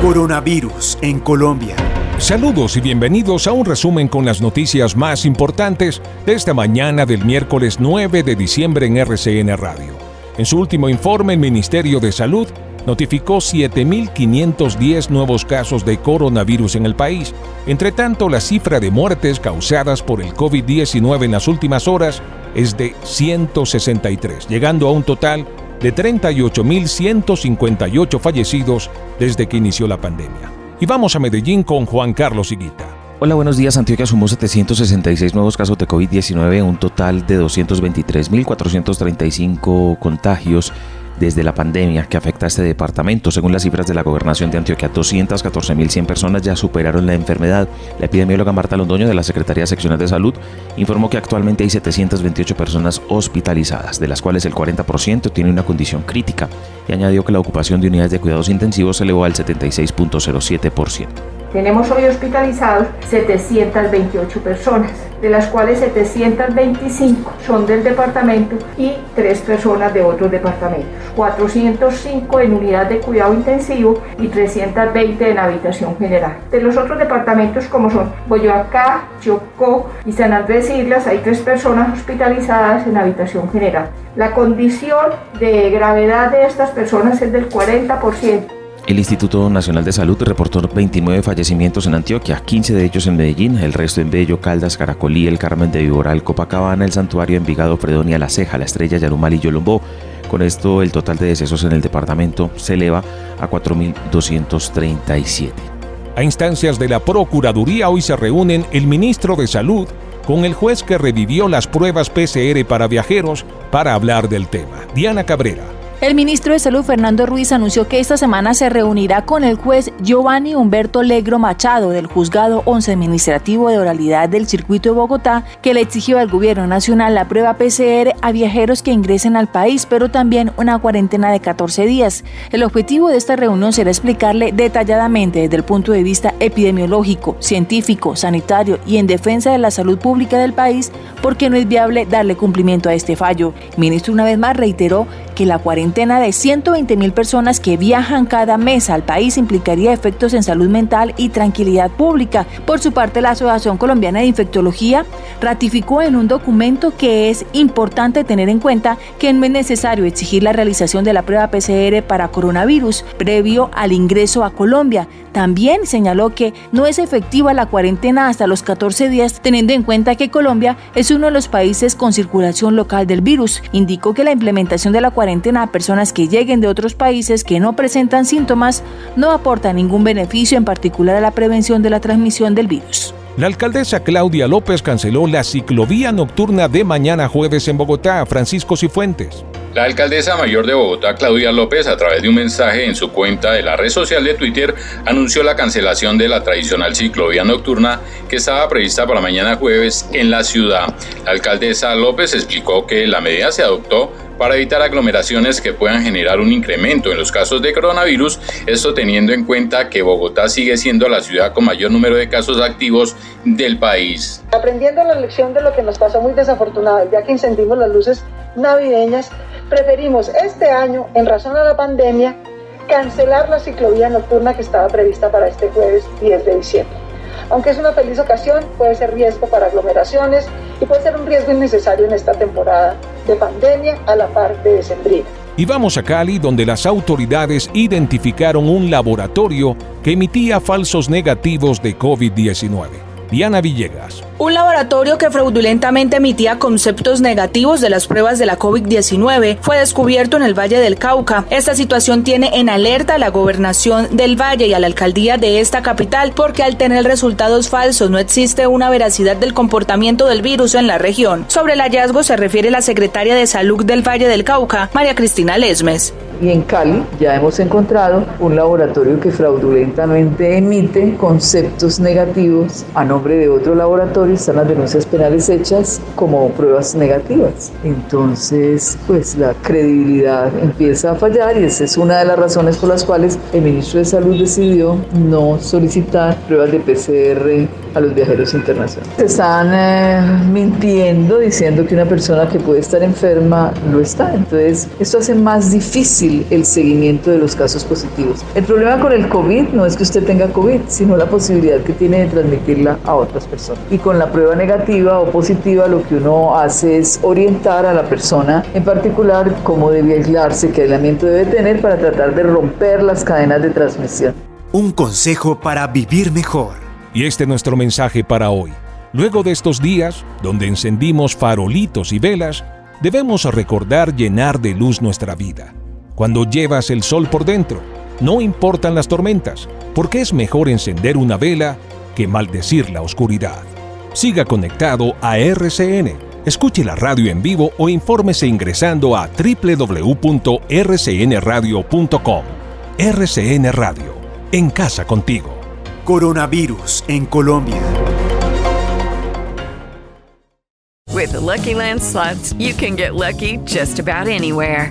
Coronavirus en Colombia. Saludos y bienvenidos a un resumen con las noticias más importantes de esta mañana del miércoles 9 de diciembre en RCN Radio. En su último informe, el Ministerio de Salud notificó 7.510 nuevos casos de coronavirus en el país. Entre tanto, la cifra de muertes causadas por el COVID-19 en las últimas horas es de 163, llegando a un total de 38.158 fallecidos desde que inició la pandemia. Y vamos a Medellín con Juan Carlos Higuita. Hola, buenos días. Antioquia sumó 766 nuevos casos de COVID-19, un total de 223.435 contagios desde la pandemia que afecta a este departamento. Según las cifras de la gobernación de Antioquia, 214.100 personas ya superaron la enfermedad. La epidemióloga Marta Londoño de la Secretaría Seccional de Salud informó que actualmente hay 728 personas hospitalizadas, de las cuales el 40% tiene una condición crítica, y añadió que la ocupación de unidades de cuidados intensivos se elevó al 76.07%. Tenemos hoy hospitalizados 728 personas, de las cuales 725 son del departamento y 3 personas de otros departamentos. 405 en unidad de cuidado intensivo y 320 en habitación general. De los otros departamentos como son Boyacá, Chocó y San Andrés Islas hay 3 personas hospitalizadas en habitación general. La condición de gravedad de estas personas es del 40%. El Instituto Nacional de Salud reportó 29 fallecimientos en Antioquia, 15 de ellos en Medellín, el resto en Bello, Caldas, Caracolí, El Carmen de Viboral, Copacabana, El Santuario, Envigado, Fredonia, La Ceja, La Estrella, Yarumal y Yolombó. Con esto, el total de decesos en el departamento se eleva a 4.237. A instancias de la Procuraduría hoy se reúnen el ministro de Salud con el juez que revivió las pruebas PCR para viajeros para hablar del tema. Diana Cabrera. El ministro de Salud, Fernando Ruiz, anunció que esta semana se reunirá con el juez Giovanni Humberto Legro Machado del Juzgado 11 Administrativo de Oralidad del Circuito de Bogotá, que le exigió al Gobierno Nacional la prueba PCR a viajeros que ingresen al país, pero también una cuarentena de 14 días. El objetivo de esta reunión será explicarle detalladamente desde el punto de vista epidemiológico, científico, sanitario y en defensa de la salud pública del país por qué no es viable darle cumplimiento a este fallo. El ministro una vez más reiteró que la cuarentena de 120 mil personas que viajan cada mes al país implicaría efectos en salud mental y tranquilidad pública. Por su parte, la Asociación Colombiana de Infectología ratificó en un documento que es importante tener en cuenta que no es necesario exigir la realización de la prueba PCR para coronavirus previo al ingreso a Colombia. También señaló que no es efectiva la cuarentena hasta los 14 días, teniendo en cuenta que Colombia es uno de los países con circulación local del virus. Indicó que la implementación de la cuarentena a personas que lleguen de otros países que no presentan síntomas no aporta ningún beneficio, en particular a la prevención de la transmisión del virus. La alcaldesa Claudia López canceló la ciclovía nocturna de mañana jueves en Bogotá. Francisco Cifuentes. La alcaldesa mayor de Bogotá, Claudia López, a través de un mensaje en su cuenta de la red social de Twitter, anunció la cancelación de la tradicional ciclovía nocturna que estaba prevista para mañana jueves en la ciudad. La alcaldesa López explicó que la medida se adoptó para evitar aglomeraciones que puedan generar un incremento en los casos de coronavirus, esto teniendo en cuenta que Bogotá sigue siendo la ciudad con mayor número de casos activos del país. Aprendiendo la lección de lo que nos pasó muy desafortunado día que encendimos las luces navideñas, preferimos este año, en razón a la pandemia, cancelar la ciclovía nocturna que estaba prevista para este jueves 10 de diciembre. Aunque es una feliz ocasión, puede ser riesgo para aglomeraciones y puede ser un riesgo innecesario en esta temporada de pandemia a la par de decembrina. Y vamos a Cali donde las autoridades identificaron un laboratorio que emitía falsos negativos de COVID-19. Diana Villegas. Un laboratorio que fraudulentamente emitía conceptos negativos de las pruebas de la COVID-19 fue descubierto en el Valle del Cauca. Esta situación tiene en alerta a la gobernación del Valle y a la alcaldía de esta capital porque al tener resultados falsos no existe una veracidad del comportamiento del virus en la región. Sobre el hallazgo se refiere la secretaria de Salud del Valle del Cauca, María Cristina Lesmes. Y en Cali ya hemos encontrado un laboratorio que fraudulentamente emite conceptos negativos a nombre de otro laboratorio, están las denuncias penales hechas como pruebas negativas. Entonces, pues la credibilidad empieza a fallar y esa es una de las razones por las cuales el ministro de Salud decidió no solicitar pruebas de PCR a los viajeros internacionales. Están eh, mintiendo diciendo que una persona que puede estar enferma lo está. Entonces, esto hace más difícil el seguimiento de los casos positivos. El problema con el COVID no es que usted tenga COVID, sino la posibilidad que tiene de transmitirla a otras personas. Y con la prueba negativa o positiva, lo que uno hace es orientar a la persona, en particular, cómo debe aislarse, qué aislamiento debe tener para tratar de romper las cadenas de transmisión. Un consejo para vivir mejor. Y este es nuestro mensaje para hoy. Luego de estos días, donde encendimos farolitos y velas, debemos recordar llenar de luz nuestra vida. Cuando llevas el sol por dentro, no importan las tormentas, porque es mejor encender una vela que maldecir la oscuridad. Siga conectado a RCN, escuche la radio en vivo o infórmese ingresando a www.rcnradio.com. RCN Radio, en casa contigo. Coronavirus en Colombia. With the Lucky Land slots, you can get lucky just about anywhere.